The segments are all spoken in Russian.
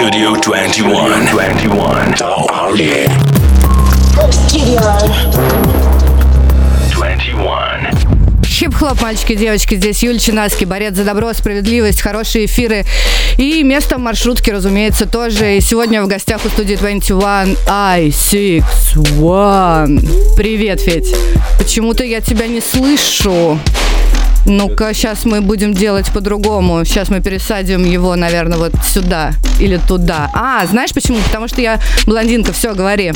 Studio 21. 21. Oh, yeah. Studio. 21. Хип-хоп, мальчики девочки, здесь Юль Чинаски, борец за добро, справедливость, хорошие эфиры. И место в маршрутке, разумеется, тоже. И сегодня в гостях у студии 21 I61. Привет, Федь. Почему-то я тебя не слышу. Ну-ка, сейчас мы будем делать по-другому. Сейчас мы пересадим его, наверное, вот сюда или туда. А, знаешь почему? Потому что я блондинка, все, говори.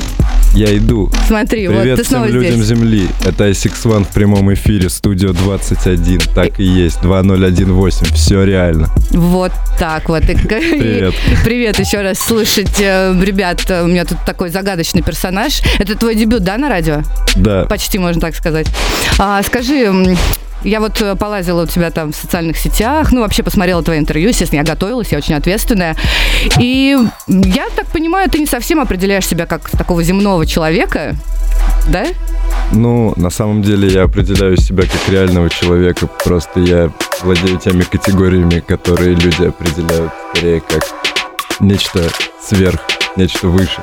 Я иду. Смотри, вот Привет ты снова всем людям здесь. Земли. Это ISX1 в прямом эфире, студио 21. Так и есть, 2018. Все реально. Вот так вот. И- Привет. Привет еще раз. Слушайте, э, ребят, у меня тут такой загадочный персонаж. Это твой дебют, да, на радио? Да. Почти, можно так сказать. А, скажи, я вот э, полазила у тебя там в социальных сетях, ну, вообще посмотрела твои интервью, естественно, я готовилась, я очень ответственная. И я так понимаю, ты не совсем определяешь себя как такого земного человека, да? Ну, на самом деле я определяю себя как реального человека. Просто я владею теми категориями, которые люди определяют скорее как нечто сверх, нечто выше.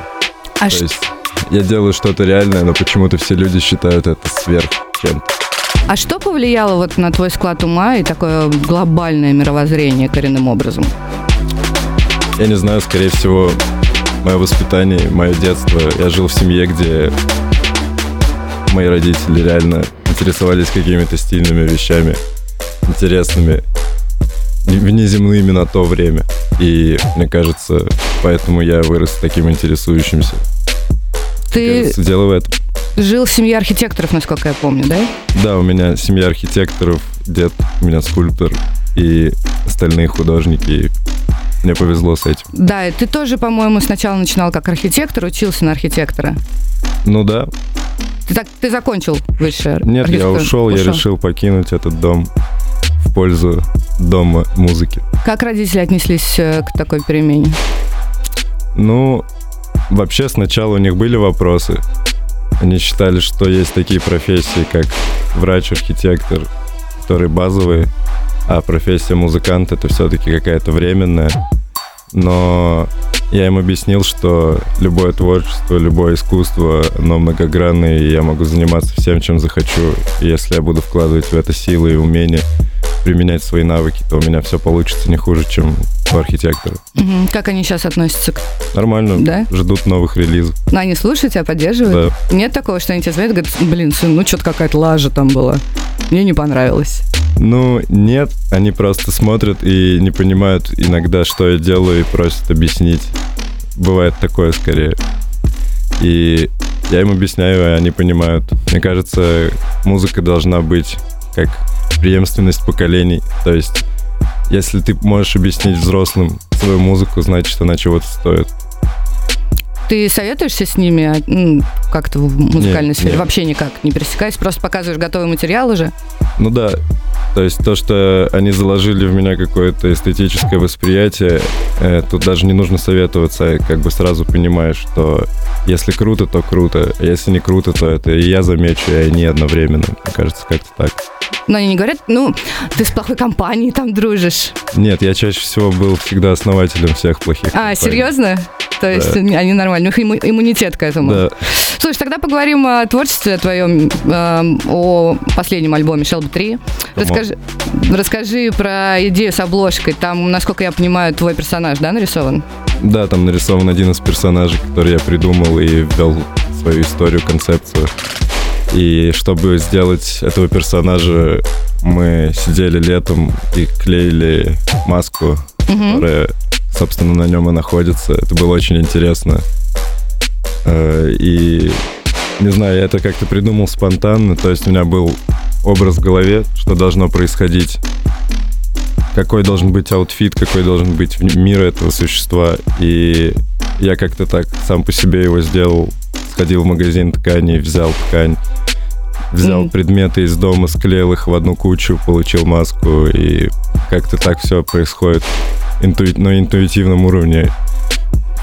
А То ш- есть я делаю что-то реальное, но почему-то все люди считают это сверх чем-то. А что повлияло вот на твой склад ума и такое глобальное мировоззрение коренным образом? Я не знаю, скорее всего, мое воспитание, мое детство. Я жил в семье, где мои родители реально интересовались какими-то стильными вещами, интересными, не- внеземными на то время. И мне кажется, поэтому я вырос таким интересующимся. Мне Ты кажется, дело в этом. Жил в семье архитекторов, насколько я помню, да? Да, у меня семья архитекторов, дед у меня скульптор и остальные художники. Мне повезло с этим. Да, и ты тоже, по-моему, сначала начинал как архитектор, учился на архитектора. Ну да, Ты, так, ты закончил высшее Нет, я архитектуру? ушел, я решил покинуть этот дом в пользу дома музыки. Как родители отнеслись э, к такой перемене? Ну, вообще сначала у них были вопросы. Они считали, что есть такие профессии, как врач-архитектор, которые базовые, а профессия музыкант это все-таки какая-то временная. Но я им объяснил, что любое творчество, любое искусство, оно многогранное, и я могу заниматься всем, чем захочу. И если я буду вкладывать в это силы и умения, применять свои навыки, то у меня все получится не хуже, чем у архитектора. Мгм. Как они сейчас относятся к... Нормально, Да? ждут новых релизов. Ну, они слушают тебя, поддерживают? Да. Нет такого, что они тебе звонят и говорят, блин, сын, ну что-то какая-то лажа там была. Мне не понравилось. Ну, нет, они просто смотрят и не понимают иногда, что я делаю, и просят объяснить. Бывает такое скорее. И я им объясняю, и они понимают. Мне кажется, музыка должна быть как преемственность поколений. То есть, если ты можешь объяснить взрослым свою музыку, значит, она чего-то стоит. Ты советуешься с ними а, м, как-то в музыкальной Нет, сфере? нет. Вообще никак, не пересекаясь, просто показываешь готовый материал уже? Ну да, то есть то, что они заложили в меня какое-то эстетическое восприятие, э, тут даже не нужно советоваться, как бы сразу понимаешь, что если круто, то круто, а если не круто, то это и я замечу, и они одновременно. Мне кажется, как-то так. Но они не говорят, ну, ты с плохой компанией там дружишь. Нет, я чаще всего был всегда основателем всех плохих А, компаний. серьезно? То есть они нормально, у них имму- иммунитет к этому. Да. Слушай, тогда поговорим о творчестве твоем, эм, о последнем альбоме Shelby 3. Расскажи, расскажи про идею с обложкой. Там, насколько я понимаю, твой персонаж, да, нарисован? Да, там нарисован один из персонажей, который я придумал и ввел свою историю, концепцию. И чтобы сделать этого персонажа, мы сидели летом и клеили маску, Мгм. которая, собственно, на нем и находится. Это было очень интересно. Э, И, не знаю, я это как-то придумал спонтанно. То есть у меня был образ в голове, что должно происходить какой должен быть outfit, какой должен быть мир этого существа. И я как-то так сам по себе его сделал. Сходил в магазин тканей, взял ткань, взял Мгм. предметы из дома, склеил их в одну кучу, получил маску. И как-то так все происходит интуи- на интуитивном уровне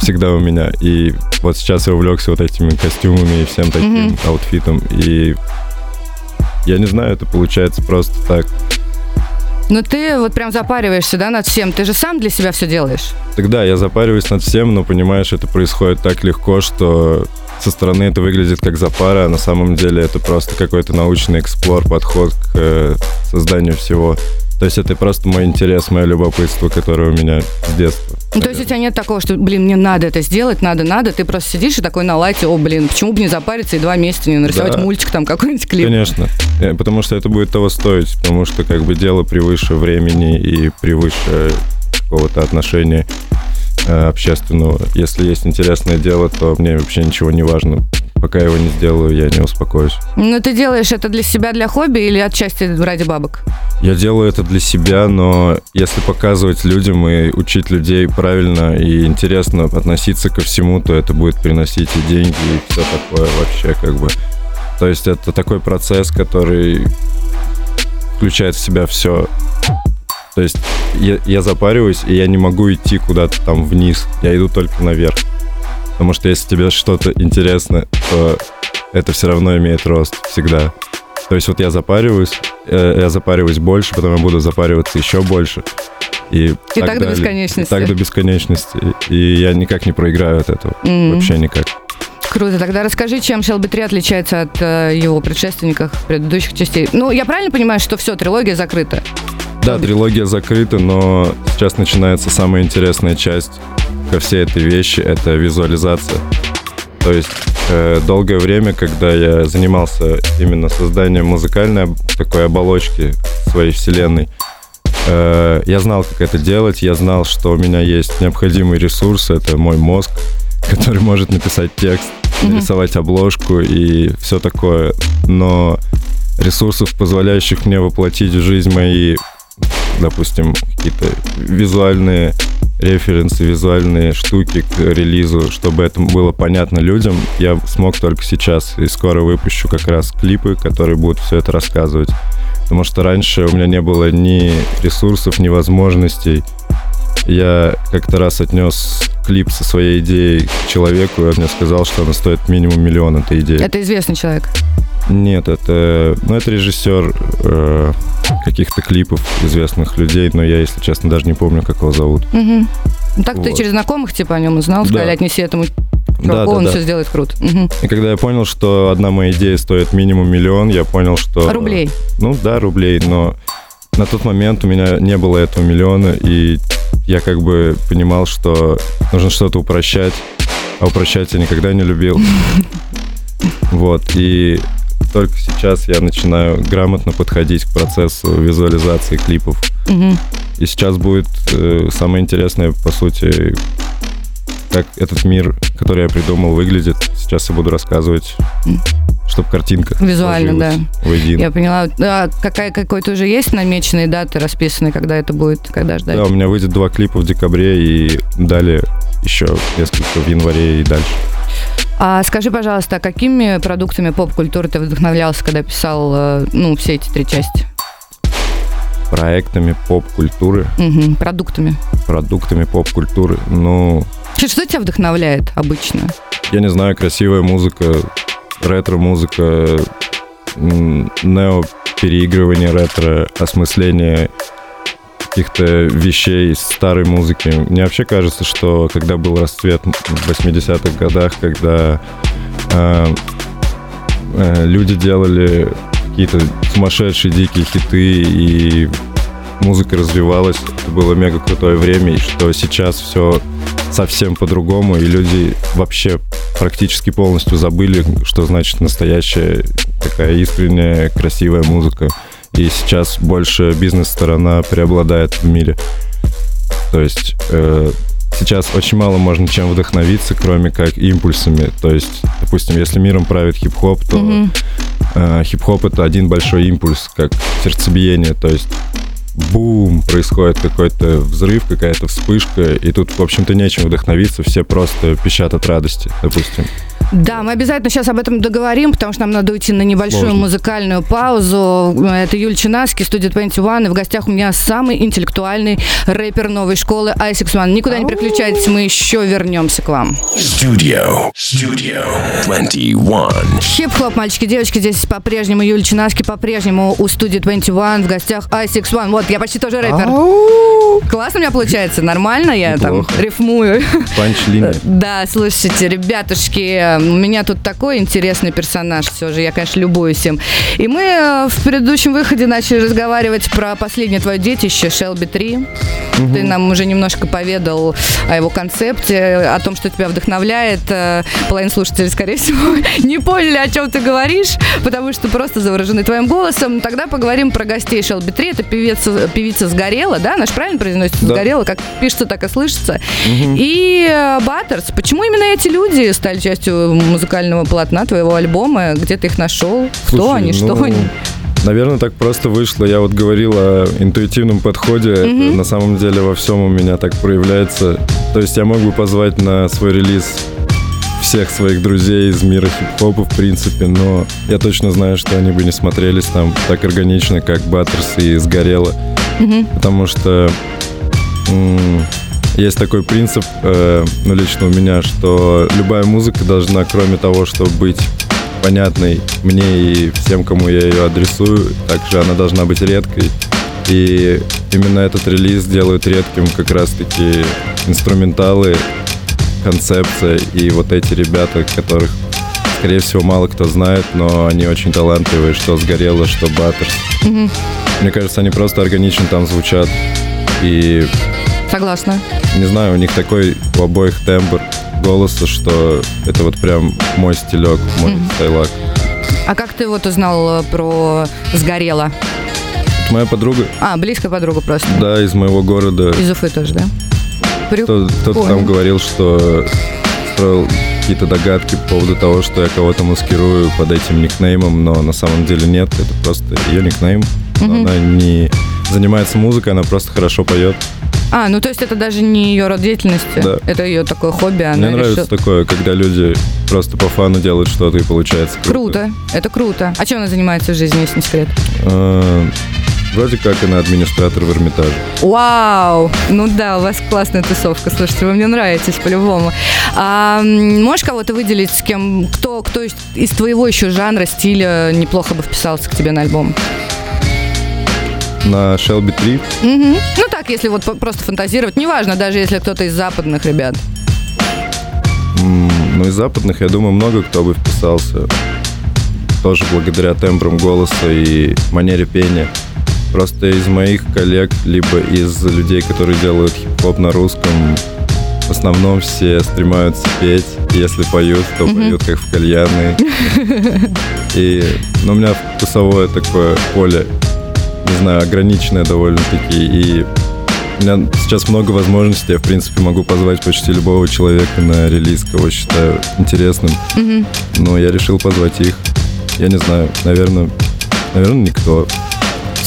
всегда у меня. И вот сейчас я увлекся вот этими костюмами и всем таким Мгм. outfit ом. И я не знаю, это получается просто так. Ну ты вот прям запариваешься, да, над всем. Ты же сам для себя все делаешь. Тогда я запариваюсь над всем, но понимаешь, это происходит так легко, что со стороны это выглядит как запара, а на самом деле это просто какой-то научный explore, подход к э, созданию всего. То есть это просто мой интерес, мое любопытство, которое у меня с детства. Ну, то есть у тебя нет такого, что, блин, мне надо это сделать, надо, надо. Ты просто сидишь и такой на лайте, о, блин, почему бы не запариться и два месяца не нарисовать Да. мультик там какой-нибудь клип. Конечно. Э, Потому что это будет того стоить, потому что как бы дело превыше времени и превыше какого-то отношения э, общественного. Если есть интересное дело, то мне вообще ничего не важно. Пока я его не сделаю, я не успокоюсь. Ну, ты делаешь это для себя, для хобби или отчасти ради бабок? Я делаю это для себя, но если показывать людям и учить людей правильно и интересно относиться ко всему, то это будет приносить и деньги, и все такое вообще как бы. То есть это такой процесс, который включает в себя все. То есть я, я запариваюсь, и я не могу идти куда-то там вниз. Я иду только наверх. Потому что если тебе что-то интересно, то это все равно имеет рост всегда. То есть вот я запариваюсь, э, я запариваюсь больше, потом я буду запариваться еще больше. И, И так до далее. бесконечности. И так до бесконечности. И я никак не проиграю от этого. М. Вообще никак. Круто. Тогда расскажи, чем Shelby 3 отличается от э, его предшественников предыдущих частей. Ну, я правильно понимаю, что все, трилогия закрыта? Да, трилогия закрыта, но сейчас начинается самая интересная часть ко всей этой вещи, это визуализация. То есть э, долгое время, когда я занимался именно созданием музыкальной такой оболочки своей вселенной, э, я знал, как это делать, я знал, что у меня есть необходимый ресурс, это мой мозг, который может написать текст, нарисовать обложку и все такое. Но ресурсов, позволяющих мне воплотить в жизнь мои, допустим, какие-то визуальные референсы, визуальные штуки к релизу, чтобы это было понятно людям, я смог только сейчас. И скоро выпущу как раз клипы, которые будут все это рассказывать. Потому что раньше у меня не было ни ресурсов, ни возможностей. Я как-то раз отнес клип со своей идеей к человеку, и он мне сказал, что она стоит минимум миллион, эта идея. Это известный человек. Нет, это, ну, это режиссер э, каких-то клипов известных людей, но я, если честно, даже не помню, как его зовут. Ну, так ты Вот. через знакомых типа о нем узнал, Да. сказали, отнеси этому Да, да, он да. все сделает круто. Мгм. И когда я понял, что одна моя идея стоит минимум миллион, я понял, что... Рублей. Ну да, рублей, но на тот момент у меня не было этого миллиона, и я как бы понимал, что нужно что-то упрощать, а упрощать я никогда не любил. Вот, и только сейчас я начинаю грамотно подходить к процессу визуализации клипов. И сейчас будет э, самое интересное, по сути, как этот мир, который я придумал, выглядит. Сейчас я буду рассказывать, чтобы картинка Визуально, сложилась воедино. Я поняла. А какая, какой-то уже есть намеченные даты расписанные, когда это будет, когда ждать? Да, у меня выйдет два клипа в декабре и далее еще несколько в январе и дальше. А скажи, пожалуйста, а какими продуктами поп-культуры ты вдохновлялся, когда писал, э, ну, все эти три части? Проектами поп-культуры, Мгм, продуктами. продуктами поп-культуры. Ну, что тебя вдохновляет обычно? я не знаю, красивая музыка, ретро-музыка, нео-переигрывание ретро, осмысление каких-то вещей из старой музыки. Мне вообще кажется, что когда был расцвет в 80-х годах, когда э, э, люди делали какие-то сумасшедшие дикие хиты и музыка развивалась, это было мега крутое время, и что сейчас все совсем по-другому, и люди вообще практически полностью забыли, что значит настоящая такая искренняя, красивая музыка. И сейчас больше бизнес-сторона преобладает в мире. То есть э, сейчас очень мало можно чем вдохновиться, кроме как импульсами. То есть, допустим, если миром правит хип-хоп, то Мгм. э, хип-хоп это один большой импульс, как сердцебиение. То есть бум, происходит какой-то взрыв, какая-то вспышка, и тут, в общем-то, нечем вдохновиться, все просто пищат от радости, допустим. Да, мы обязательно сейчас об этом договорим, потому что нам надо уйти на небольшую Сложно. музыкальную паузу. Это Юль Чинаски, студия 21, и в гостях у меня самый интеллектуальный рэпер новой школы Айсикс One. Никуда не переключайтесь, мы еще вернемся к вам. Studio. Studio 21. Хип-хоп, мальчики, девочки, здесь по-прежнему Юль Чинаски, по-прежнему у студии 21 в гостях Айсикс One. Вот Я почти тоже рэпер. Классно у меня получается, нормально я там рифмую. Панч-линия. Да, слушайте, ребятушки, у меня тут такой интересный персонаж все же, я, конечно, любуюсь им. И мы э, в предыдущем выходе начали разговаривать про последнее твое детище, Shelby 3. Ты нам уже немножко поведал о его концепте, о том, что тебя вдохновляет. Э, Половина слушателей, скорее всего, не поняли, о чем ты говоришь, потому что просто заворожены твоим голосом. Тогда поговорим про гостей Shelby 3. Это певица, певица Сгорела, да? Она же правильно произносится? Да. Сгорела, как пишется, так и слышится. И э, Баттерс. Почему именно эти люди стали частью музыкального полотна твоего альбома? Где ты их нашел? Кто Слушай, они? Что ну, они? Наверное, так просто вышло. Я вот говорил о интуитивном подходе. Это на самом деле во всем у меня так проявляется. То есть я мог бы позвать на свой релиз всех своих друзей из мира хип-хопа, в принципе, но я точно знаю, что они бы не смотрелись там так органично, как Баттерс и Сгорело. Потому что м, есть такой принцип, э, ну, лично у меня, что любая музыка должна, кроме того, чтобы быть понятной мне и всем, кому я ее адресую, также она должна быть редкой. И именно этот релиз делают редким как раз-таки инструменталы, концепция и вот эти ребята, которых, скорее всего, мало кто знает, но они очень талантливые, что Сгорело, что Баттерс. Мне кажется, они просто органично там звучат. И Согласна. не знаю, у них такой у обоих тембр голоса, что это вот прям мой стилек, мой стайлак. А как ты вот узнал э, про Сгорела? Это моя подруга, А, близкая подруга просто. да, из моего города. Из Уфы тоже, да? Кто- Кто-то там говорил, что строил какие-то догадки по поводу того, что я кого-то маскирую под этим никнеймом, но на самом деле нет, это просто ее никнейм. Но Она не занимается музыкой, она просто хорошо поет. А, ну то есть это даже не ее род деятельности, Да. это ее такое хобби, она Мне нравится решила- такое, когда люди просто по фану делают что-то и получается круто. Круто, это круто. А чем она занимается в жизни, если не секрет? Вроде как она администратор в Эрмитаже. Вау! Ну да, у вас классная тусовка, слушайте, вы мне нравитесь по-любому. А, можешь кого-то выделить, с кем, кто, кто из, из твоего еще жанра, стиля неплохо бы вписался к тебе на альбом? На Shelby 3 Мгм. Ну так, если вот просто фантазировать, неважно, даже если кто-то из западных ребят. М, Ну, из западных, я думаю, много кто бы вписался. Тоже благодаря тембрам голоса и манере пения. Просто из моих коллег, либо из людей, которые делают хип-хоп на русском, в основном все стремаются петь. Если поют, то поют как в кальянной. И, ну, у меня вкусовое такое поле, не знаю, ограниченное довольно-таки. И у меня сейчас много возможностей. Я, в принципе, могу позвать почти любого человека на релиз, кого считаю интересным. Но я решил позвать их. Я не знаю, наверное, наверное, никто.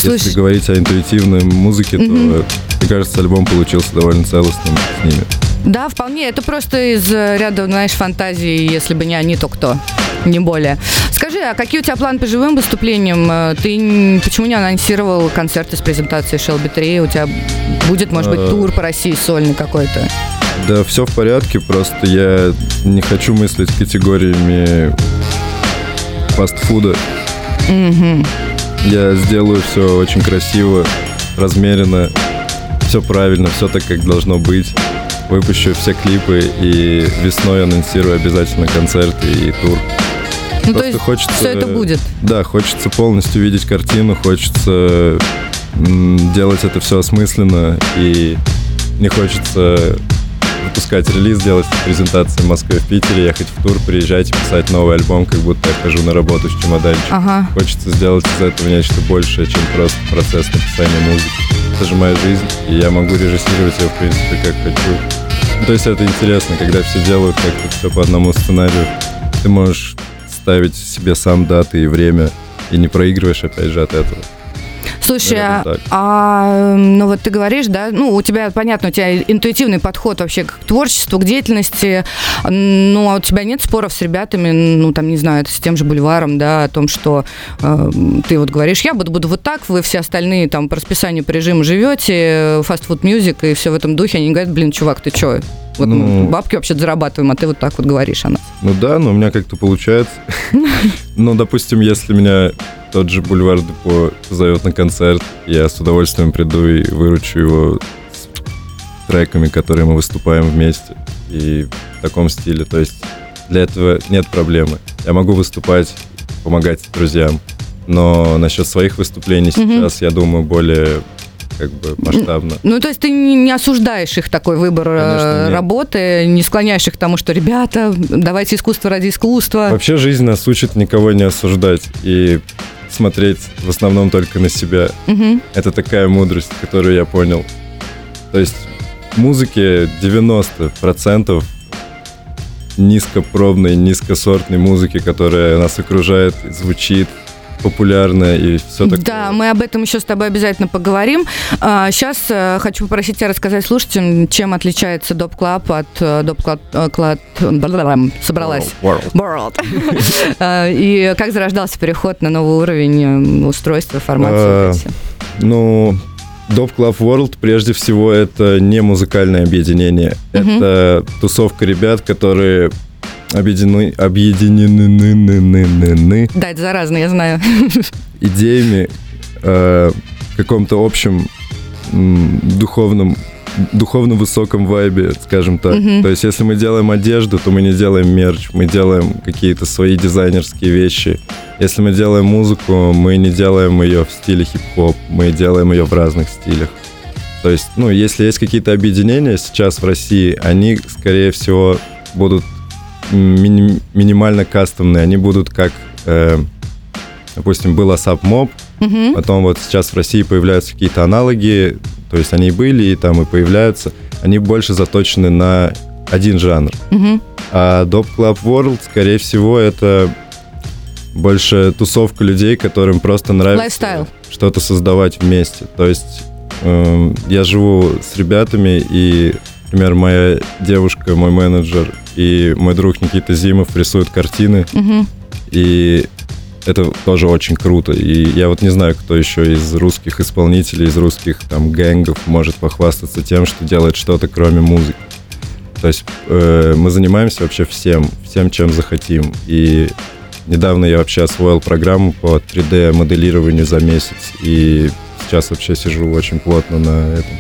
Слушай- Если говорить о интуитивной музыке, то, мне кажется, альбом получился довольно целостным с ними. Да, вполне. Это просто из э, ряда, знаешь, фантазий, если бы не они, то кто? Не более. Скажи, а какие у тебя планы по живым выступлениям? Э, Ты почему не анонсировал концерты с презентацией Shelby 3? У тебя будет, может быть, Э. тур по России сольный какой-то? Да, все в порядке, просто я не хочу мыслить категориями фастфуда. Я сделаю все очень красиво, размеренно, все правильно, все так, как должно быть. Выпущу все клипы и весной анонсирую обязательно концерты и тур. Ну, то Просто есть хочется- все это будет. Да, хочется полностью видеть картину, хочется делать это все осмысленно и не хочется выпускать релиз, делать презентации в Москве, в Питере, ехать в тур, приезжать писать новый альбом, как будто я хожу на работу с чемоданчиком. Ага. Хочется сделать из этого нечто большее, чем просто процесс написания музыки. Это же моя жизнь, и я могу режиссировать ее, в принципе, как хочу. Ну, то есть это интересно, когда все делают как-то все по одному сценарию. Ты можешь ставить себе сам даты и время, и не проигрываешь, опять же, от этого. Слушай, а, а, ну вот ты говоришь, да, ну у тебя, понятно, у тебя интуитивный подход вообще к творчеству, к деятельности, ну а у тебя нет споров с ребятами, ну там, не знаю, с тем же Бульваром, да, о том, что э, ты вот говоришь, я буду, буду вот так, вы все остальные там по расписанию, по режиму живете, фастфуд мьюзик и все в этом духе, они говорят, блин, чувак, ты чё? Вот мы Ну. бабки вообще зарабатываем, а ты вот так вот говоришь о нас. Ну да, но у меня как-то получается. Ну, допустим, если меня тот же Бульвар Депо зовет на концерт, я с удовольствием приду и выручу его с треками, которые мы выступаем вместе. И в таком стиле. То есть для этого нет проблемы. Я могу выступать, помогать друзьям. Но насчет своих выступлений Мгм. сейчас, я думаю, более как бы масштабно. Ну, то есть ты не, осуждаешь их такой выбор э, Конечно, нет. работы, не склоняешь их к тому, что, ребята, давайте искусство ради искусства. Вообще жизнь нас учит никого не осуждать и смотреть в основном только на себя. Мгм. Это такая мудрость, которую я понял. То есть в музыке 90% низкопробной, низкосортной музыки, которая нас окружает, звучит популярно и все такое. Да, мы об этом еще с тобой обязательно поговорим. Сейчас хочу попросить тебя рассказать слушателям, чем отличается Dope Club от э, Dope Club... э, Собралась. World. World. Э, И как зарождался переход на новый уровень э, устройства, формации? А? Ну, Dope Club World прежде всего это не музыкальное объединение. Это тусовка ребят, которые объединены, объединены Да, это заразно, я знаю. идеями, э, каком-то общем духовном духовно высоком вайбе, скажем так. Мгм. То есть, если мы делаем одежду, то мы не делаем мерч, мы делаем какие-то свои дизайнерские вещи. Если мы делаем музыку, мы не делаем ее в стиле хип-хоп, мы делаем ее в разных стилях. То есть, ну, если есть какие-то объединения сейчас в России, они, скорее всего, будут мини- минимально кастомные. Они будут как, э, допустим, был ASAP Mob, Мгм. Потом вот сейчас в России появляются какие-то аналоги, то есть они были и там и появляются. Они больше заточены на один жанр. Мгм. А Dope Club World, скорее всего, это больше тусовка людей, которым просто нравится что-то создавать вместе. То есть эм, я живу с ребятами, и, например, моя девушка, мой менеджер и мой друг Никита Зимов рисуют картины, Мгм. и это тоже очень круто. И я вот не знаю, кто еще из русских исполнителей, из русских там гэнгов может похвастаться тем, что делает что-то кроме музыки. То есть э, мы занимаемся вообще всем, всем, чем захотим. И недавно я вообще освоил программу по 3D-моделированию за месяц. И сейчас вообще сижу очень плотно на этом.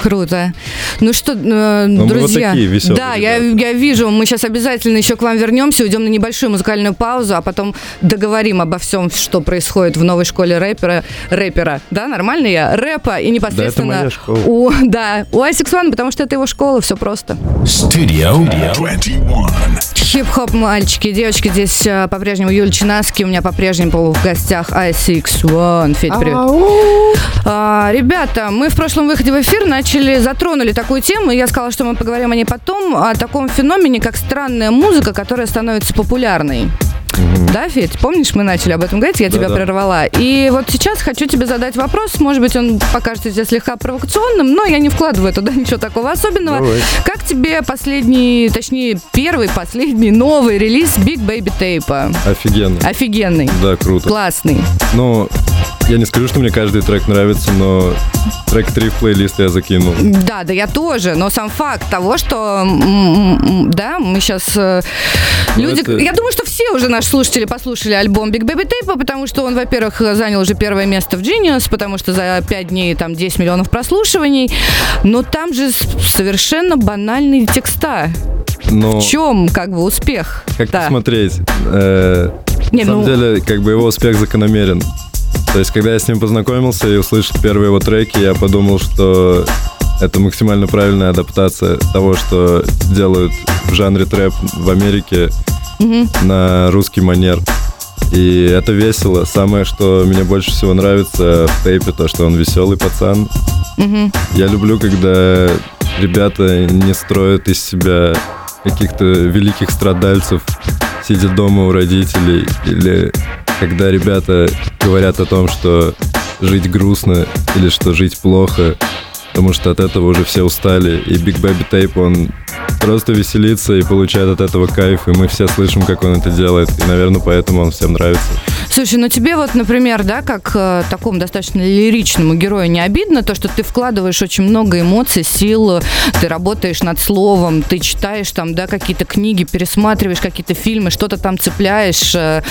Круто. Ну что, э, вот друзья, такие веселые да, я, я вижу, мы сейчас обязательно еще к вам вернемся, уйдем на небольшую музыкальную паузу, а потом договорим обо всем, что происходит в новой школе рэпера, рэпера, да, нормально я, рэпа и непосредственно моя школа. у, да, у Асикс One, потому что это его школа, все просто. Studio 21. Хип-хоп, мальчики, девочки, здесь э, по-прежнему Юль Чинаски, у меня по-прежнему в гостях Асикс One. Федь, привет. А, ребята, мы в прошлом выходе в эфир начали, затронули такую тему, и я сказала, что мы поговорим о ней потом, о таком феномене, как странная музыка, которая становится популярной. Да, Федь, помнишь, мы начали об этом говорить, я тебя Да-да. прервала. И вот сейчас хочу тебе задать вопрос, может быть, он покажется тебе слегка провокационным, но я не вкладываю туда ничего такого особенного. Давай. Как тебе последний, точнее, первый, последний новый релиз Big Baby Tape? Офигенно. Офигенный, Да, круто. классный. Ну, я не скажу, что мне каждый трек нравится, но трек 3 в плейлист я закинул. Да, да, я тоже, но сам факт того, что, да, мы сейчас люди, это- я думаю, что все уже наши слушатели послушали альбом Big Baby Tape, потому что он, во-первых, занял уже первое место в Genius, потому что за 5 дней там 10 миллионов прослушиваний, но там же совершенно банальные текста. Но В чем, как бы, успех? как Да. посмотреть? Э, Не, на самом ну- деле, как бы его успех закономерен. То есть, когда я с ним познакомился и услышал первые его треки, я подумал, что это максимально правильная адаптация того, что делают в жанре трэп в Америке на русский манер. И это весело. Самое, что мне больше всего нравится в тейпе, то, что он веселый пацан. Я люблю, когда ребята не строят из себя каких-то великих страдальцев, сидя дома у родителей, или когда ребята говорят о том, что жить грустно или что жить плохо, потому что от этого уже все устали. И Big Baby Tape, он просто веселится и получает от этого кайф, и мы все слышим, как он это делает, и, наверное, поэтому он всем нравится. Слушай, ну тебе вот, например, да, как э, такому достаточно лиричному герою не обидно то, что ты вкладываешь очень много эмоций, сил, ты работаешь над словом, ты читаешь там, да, какие-то книги, пересматриваешь какие-то фильмы, что-то там цепляешь. э,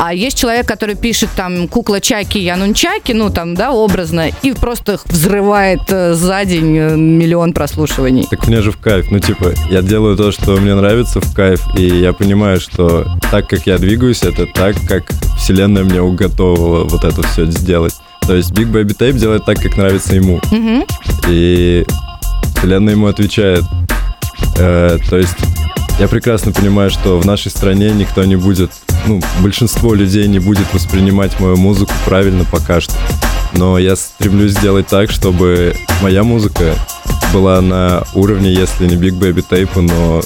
а есть человек, который пишет там кукла Чаки, я нунчаки, ну там, да, образно, и просто взрывает э, за день э, миллион прослушиваний. Так мне же в кайф. Ну, типа, я делаю то, что мне нравится в кайф, и я понимаю, что так, как я двигаюсь, это так, как вселенная мне уготовила вот это все сделать. То есть Big Baby Tape делает так, как нравится ему. Мгм. И вселенная ему отвечает. Э, то есть я прекрасно понимаю, что в нашей стране никто не будет, ну, большинство людей не будет воспринимать мою музыку правильно пока что. Но я стремлюсь сделать так, чтобы моя музыка была на уровне, если не Big Baby Tape, но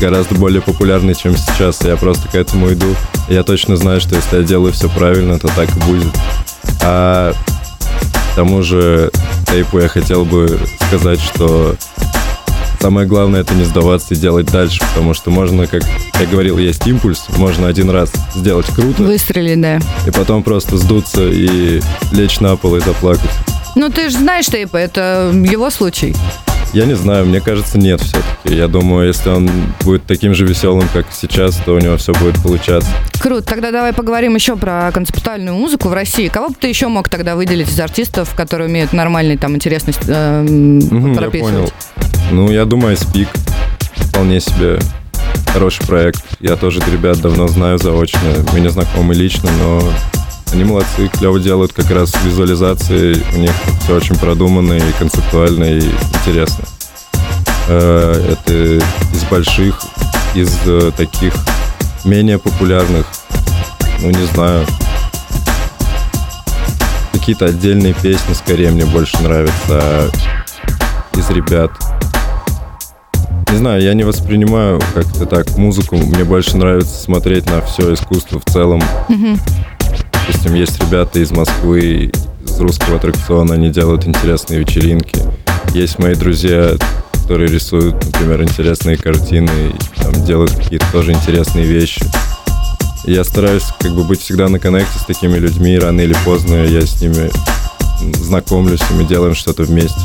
гораздо более популярной, чем сейчас. Я просто к этому иду. Я точно знаю, что если я делаю все правильно, то так и будет. А к тому же тейпу я хотел бы сказать, что самое главное это не сдаваться и делать дальше, потому что можно, как я говорил, есть импульс, можно один раз сделать круто, Выстрели, да. и потом просто сдуться и лечь на пол и заплакать. Ну ты же знаешь, Тейпа, это его случай. Я не знаю, мне кажется, нет все-таки. Я думаю, если он будет таким же веселым, как сейчас, то у него все будет получаться. Круто. Тогда давай поговорим еще про концептуальную музыку в России. Кого бы ты еще мог тогда выделить из артистов, которые умеют нормальный, там, интересный эм, Мгм, я прописывать? понял. Ну, я думаю, Спик вполне себе хороший проект. Я тоже ребят давно знаю заочно. Мы не знакомы лично, но они молодцы, клево делают как раз визуализации. У них все очень продуманно и концептуально и интересно. Э, Это из больших, из э, таких менее популярных, ну не знаю, какие-то отдельные песни скорее мне больше нравятся а из ребят. Не знаю, я не воспринимаю как-то так музыку. Мне больше нравится смотреть на все искусство в целом. Допустим, есть ребята из Москвы, из русского аттракциона, они делают интересные вечеринки. Есть мои друзья, которые рисуют, например, интересные картины, и, там, делают какие-то тоже интересные вещи. И я стараюсь как бы быть всегда на коннекте с такими людьми, рано или поздно я с ними знакомлюсь, и мы делаем что-то вместе.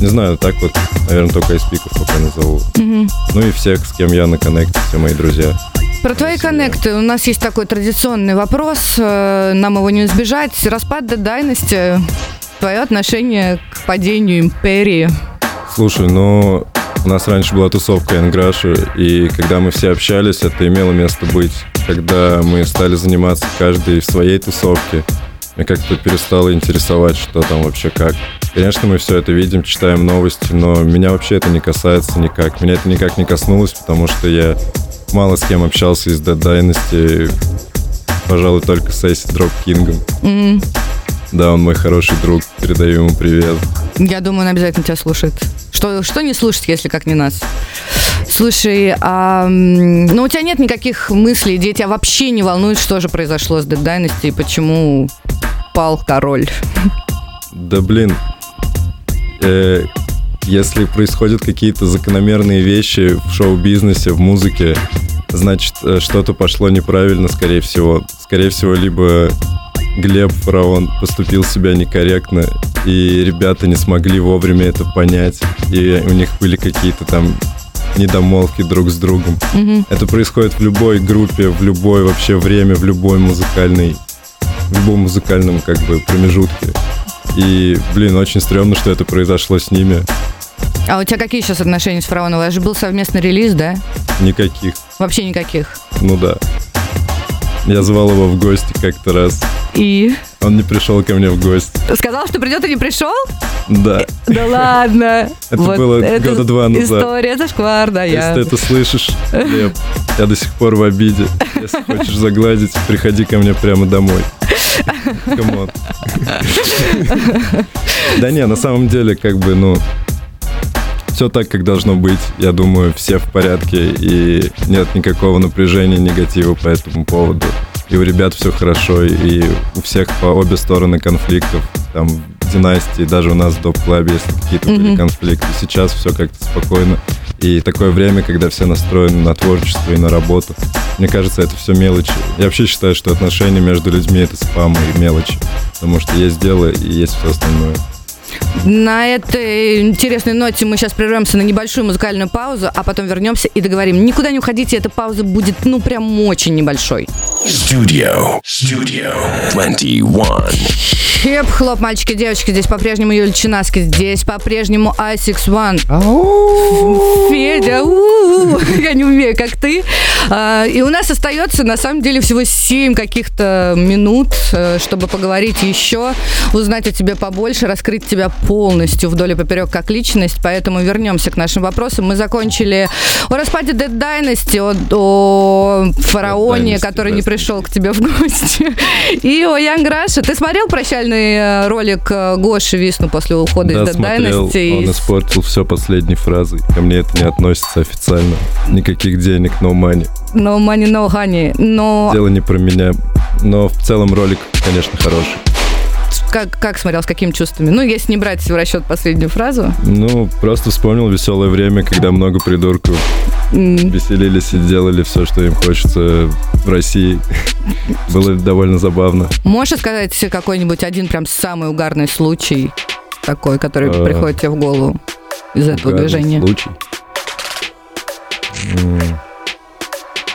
Не знаю, так вот, наверное, только из пиков пока назову. Ну и всех, с кем я на коннекте, все мои друзья. Про твои коннекты у нас есть такой традиционный вопрос, э, нам его не избежать. Распад до дайности, твое отношение к падению империи. Слушай, ну, у нас раньше была тусовка Энграша, и когда мы все общались, это имело место быть. Когда мы стали заниматься каждый в своей тусовке, меня как-то перестало интересовать, что там вообще как. Конечно, мы все это видим, читаем новости, но меня вообще это не касается никак. Меня это никак не коснулось, потому что я мало с кем общался из Dead Dynasty, пожалуй, только с Эйси Дроп Кингом. Да, он мой хороший друг, передаю ему привет. Я думаю, он обязательно тебя слушает. Что, что не слушать, если как не нас? Слушай, а, ну у тебя нет никаких мыслей, идей, тебя вообще не волнует, что же произошло с Dead Dynasty и почему пал король? Да блин, Э, если происходят какие-то закономерные вещи в шоу-бизнесе, в музыке, значит, э, что-то пошло неправильно, скорее всего. Скорее всего, либо Глеб Фараон поступил себя некорректно, и ребята не смогли вовремя это понять, и у них были какие-то там недомолвки друг с другом. Это происходит в любой группе, в любое вообще время, в любой музыкальной, в любом музыкальном как бы промежутке. И, блин, очень стрёмно, что это произошло с ними. А у тебя какие сейчас отношения с Фараоном? Это же был совместный релиз, да? Никаких. Вообще никаких. Ну да. Я звал его в гости как-то раз. И Он не пришел ко мне в гости. сказал, что придет и не пришел? Да. Да ладно. Это было года два назад. История зашквар, да, я. Если ты это слышишь, я до сих пор в обиде. Если хочешь загладить, приходи ко мне прямо домой. Come on. Да не, на самом деле, как бы, ну, все так, как должно быть. Я думаю, все в порядке, и нет никакого напряжения, негатива по этому поводу. И у ребят все хорошо, и у всех по обе стороны конфликтов. Там в династии, даже у нас в доп-клабе, если какие-то были конфликты. Сейчас все как-то спокойно. И такое время, когда все настроены на творчество и на работу. Мне кажется, это все мелочи. Я вообще считаю, что отношения между людьми это спам и мелочи. Потому что есть дело и есть все остальное. На этой интересной ноте мы сейчас прервемся на небольшую музыкальную паузу, а потом вернемся и договорим. Никуда не уходите, эта пауза будет, ну, прям очень небольшой. Studio. Studio 21. Хип-хоп, мальчики, девочки, здесь по-прежнему Юлия Чинаски, здесь по-прежнему Асикс One. Федя, я не умею, как ты. А, И у нас остается, на самом деле, всего 7 каких-то минут, э, чтобы поговорить еще, узнать о тебе побольше, раскрыть тебя полностью вдоль и поперек как личность. Поэтому вернемся к нашим вопросам. Мы закончили о распаде Dead Dynasty, о, о фараоне, Dynasty, который не Dynasty. пришел к тебе в гости, и о Young Russia. Ты смотрел прощальный э, ролик э, Гоши Висну после ухода Да, из Dead смотрел, Dynasty? он испортил все последней фразой. Ко мне это не относится официально. Никаких денег, no money. No money, no honey. Но Дело не про меня. Но в целом ролик, конечно, хороший. Как, как смотрел, с какими чувствами? Ну, если не брать в расчет последнюю фразу. Ну, просто вспомнил веселое время, когда много придурков м, веселились и делали все, что им хочется в России. Было довольно забавно. Можешь сказать какой-нибудь один прям самый угарный случай такой, который Э, приходит тебе в голову из этого Угарный движения? Случай.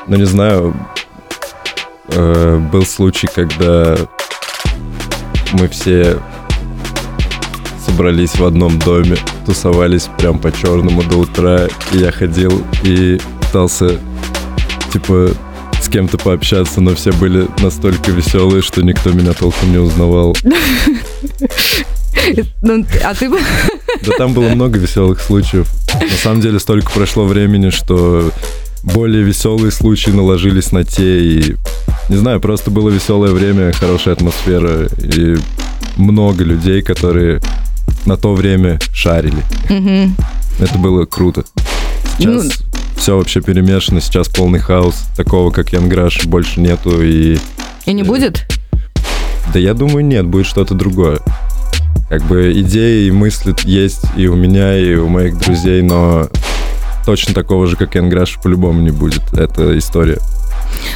Ну, не знаю. Э, Был случай, когда мы все собрались в одном доме, тусовались прям по-черному до утра, и я ходил и пытался, типа, с кем-то пообщаться, но все были настолько веселые, что никто меня толком не узнавал. Ну, а ты. Да там было много веселых случаев. На самом деле столько прошло времени, что более веселые случаи наложились на те. И, не знаю, просто было веселое время, хорошая атмосфера и много людей, которые на то время шарили. Мгм. Это было круто. Сейчас Ну- все вообще перемешано, сейчас полный хаос. Такого, как Янграш, больше нету. И И не будет? да я думаю, нет, будет что-то другое. Как бы идеи и мысли есть и у меня, и у моих друзей, но точно такого же, как Янграш, по-любому не будет. Это история.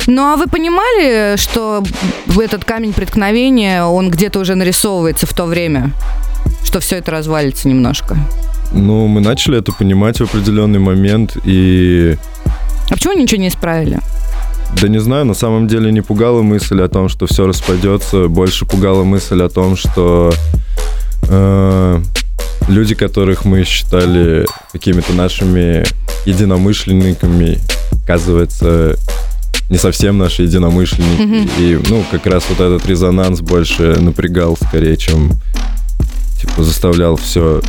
Ну, а вы понимали, что этот камень преткновения, он где-то уже нарисовывается в то время? Что все это развалится немножко? Ну, мы начали это понимать в определенный момент, и А почему ничего не исправили? да не знаю, на самом деле не пугала мысль о том, что все распадется, больше пугала мысль о том, что э, люди, которых мы считали какими-то нашими единомышленниками, оказывается, не совсем наши единомышленники. Мгм. И, ну, как раз вот этот резонанс больше напрягал скорее, чем, типа, заставлял все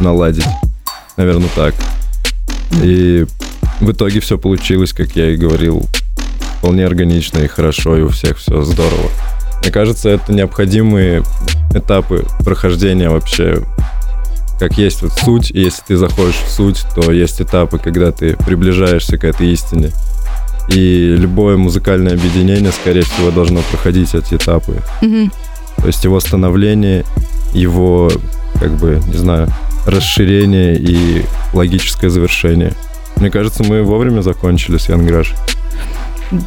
наладить. Наверное, так. И в итоге все получилось, как я и говорил, вполне органично и хорошо, и у всех все здорово. Мне кажется, это необходимые этапы прохождения вообще. Как есть вот суть, и если ты заходишь в суть, то есть этапы, когда ты приближаешься к этой истине. И любое музыкальное объединение, скорее всего, должно проходить эти этапы. Мгм. То есть его становление, его, как бы, не знаю, расширение и логическое завершение. Мне кажется, мы вовремя закончили с Янграш.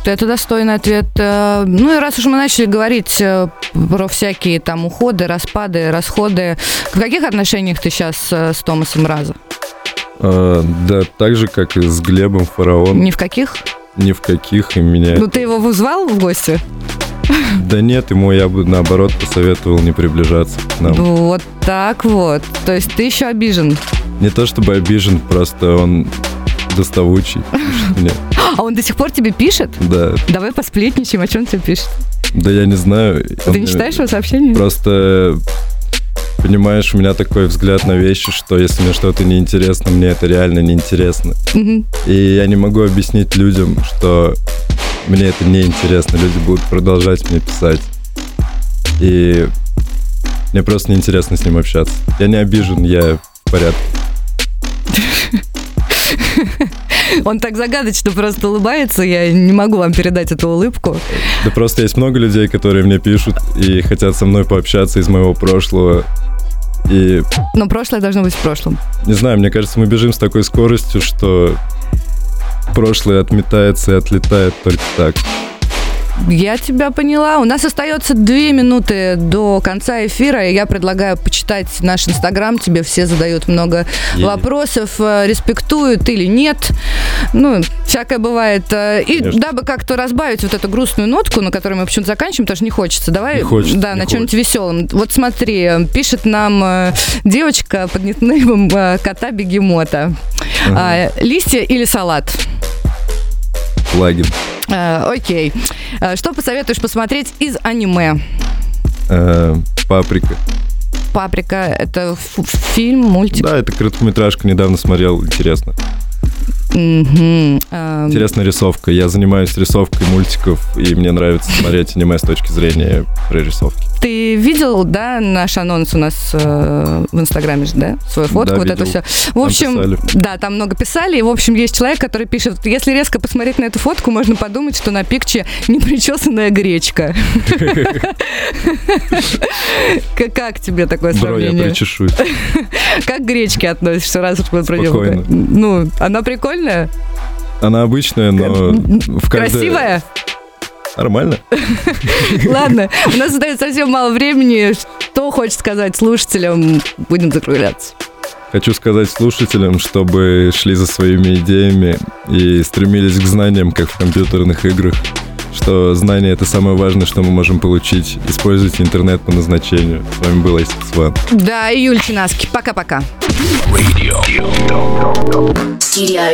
Это достойный ответ. Э, Ну и раз уж мы начали говорить э, про всякие там уходы, распады, расходы, в каких отношениях ты сейчас с Томасом Раза? А, да, так же, как и с Глебом Фараон, Ни в каких? ни в каких, и меня... Ну ты его вызвал в гости? Да нет, ему я бы, наоборот, посоветовал не приближаться к нам. Вот так вот. То есть ты еще обижен. Не то чтобы обижен, просто он доставучий. А он до сих пор тебе пишет? Да, Давай посплетничаем, о чем тебе пишет. да я не знаю. Ты не читаешь его сообщения? Просто, понимаешь, у меня такой взгляд на вещи, что если мне что-то неинтересно, мне это реально неинтересно. И я не могу объяснить людям, что мне это неинтересно. Люди будут продолжать мне писать. И мне просто неинтересно с ним общаться. Я не обижен, я в порядке. Он так загадочно просто улыбается, я не могу вам передать эту улыбку. Да просто есть много людей, которые мне пишут и хотят со мной пообщаться из моего прошлого. И, Но прошлое должно быть в прошлом. не знаю, мне кажется, мы бежим с такой скоростью, что прошлое отметается и отлетает только так. Я тебя поняла. У нас остается две минуты до конца эфира, и я предлагаю почитать наш инстаграм. Тебе все задают много Е. вопросов, э, респектуют или нет. Ну, всякое бывает. Э, И Конечно. дабы как-то разбавить вот эту грустную нотку, на которой мы почему-то заканчиваем, потому что не хочется. Давай, Не хочется, да, не на чем-нибудь веселом. Вот смотри, э, пишет нам девочка под никнеймом э, кота бегемота. А, листья или салат? Плагин. Э, окей. Э, Что посоветуешь посмотреть из аниме? Э, Паприка. Паприка это фильм, мультик. Да, это короткометражка, недавно смотрел, интересно. Эм, Интересная рисовка. Я занимаюсь рисовкой мультиков, и мне нравится смотреть аниме с точки зрения прорисовки. Ты видел, да, наш анонс у нас э, в Инстаграме же, да? Свою фотку, Да, вот это видел. все. В Там общем, писали. да, там много писали. И, в общем, есть человек, который пишет, если резко посмотреть на эту фотку, можно подумать, что на пикче непричесанная гречка. Как- тебе такое Бро, я сравнение? причешусь. Как к гречке относишься, раз уж мы про? Ну, она прикольная? Она обычная, но в каждой... Красивая? Нормально. Ладно, у нас остается совсем мало времени. Что хочешь сказать слушателям? Будем закругляться. Хочу сказать слушателям, чтобы шли за своими идеями и стремились к знаниям, как в компьютерных играх, что знание — это самое важное, что мы можем получить. Используйте интернет по назначению. С вами был Айсис Ван. Да, и Юль Чинаски. Пока-пока. Studio